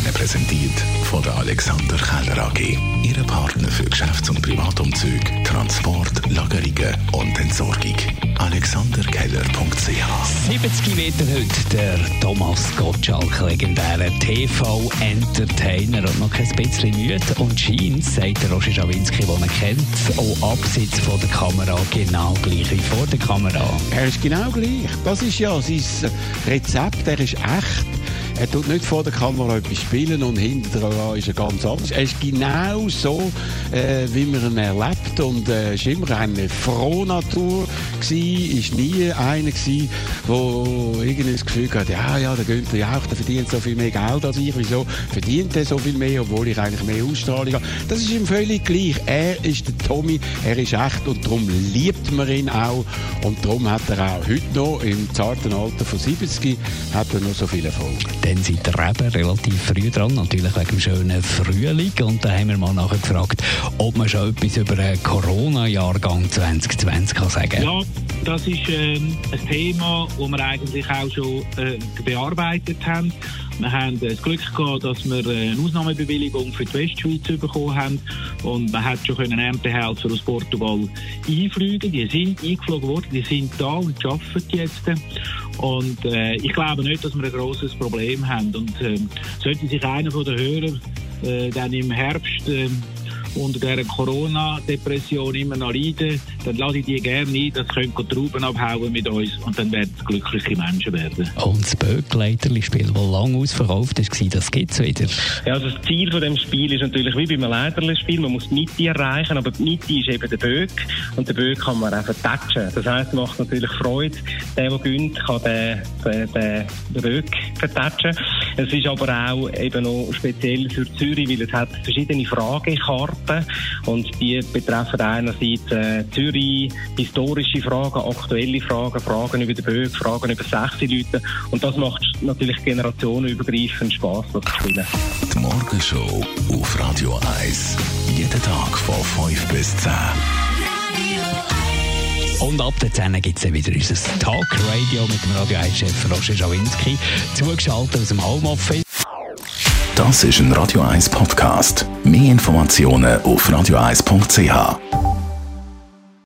Ihnen präsentiert von der Alexander Keller AG. Ihre Partner für Geschäfts- und Privatumzug, Transport, Lagerungen und Entsorgung. AlexanderKeller.ch 70 wird er heute, der Thomas Gottschalk, legendärer TV-Entertainer und noch ein bisschen müde und scheint, sagt der Roger Schawinski, den er kennt, auch abseits von der Kamera genau gleich wie vor der Kamera. Er ist genau gleich. Das ist ja sein Rezept. Er ist echt. Er tut nicht vor der Kamera etwas spielen und hinterher ist er ganz anders. Er ist genau so, äh, wie man ihn erlebt und äh, ist immer eine Frohnatur gsi, ist nie einer wo irgendwie das Gefühl hat, ja, ja, der Günther Jauch, der verdient so viel mehr Geld als ich, wieso verdient er so viel mehr, obwohl ich eigentlich mehr Ausstrahlung habe. Das ist ihm völlig gleich. Er ist der Tommy, er ist echt und darum liebt man ihn auch und darum hat er auch heute noch im zarten Alter von 70 hat er noch so viel Erfolg. Dann seid ihr eben relativ früh dran, natürlich wegen dem schönen Frühling. Und da haben wir mal nachher gefragt, ob man schon etwas über einen Corona-Jahrgang 2020 kann sagen kann. Ja, das ist ähm, ein Thema, das wir eigentlich auch schon äh, bearbeitet haben. Wir haben das Glück gehabt, dass wir äh, eine Ausnahmebewilligung für die Westschweiz bekommen haben und man hat schon können aus Portugal einfliegen. Die sind eingeflogen worden, die sind da und arbeiten jetzt. Und äh, ich glaube nicht, dass wir ein grosses Problem haben. Und äh, sollte sich einer von den Hörern äh, dann im Herbst äh, unter dieser Corona-Depression immer noch leiden, dann lasse ich die gerne ein, dass sie Trauben abhauen mit uns und dann werden es glückliche Menschen werden. Und das Böckleiterli-Spiel, das lange ausverkauft war, das gibt es wieder. Ja, also das Ziel von dem Spiel ist natürlich wie beim Leiterli-Spiel, man muss die Mitte erreichen, aber die Mitte ist eben der Böck und den Böck kann man einfach touchen. Das heisst, es macht natürlich Freude, der, der gönnt, kann den, den, den, den Böck vertatschen. Es ist aber auch eben noch speziell für Zürich, weil es hat verschiedene Fragekarten und die betreffen einerseits äh, Zürich, historische Fragen, aktuelle Fragen, Fragen über den Böck, Fragen über 60 Leute und das macht natürlich generationenübergreifend Spass, das zu spielen. Die Morgenshow auf Radio 1. Jeden Tag von 5 bis 10. Und ab der 10 gibt es wieder unser Talk-Radio mit dem Radio 1-Chef Roger Schawinski, zugeschaltet aus dem Homeoffice. Das ist ein Radio 1 Podcast. Mehr Informationen auf radio1.ch.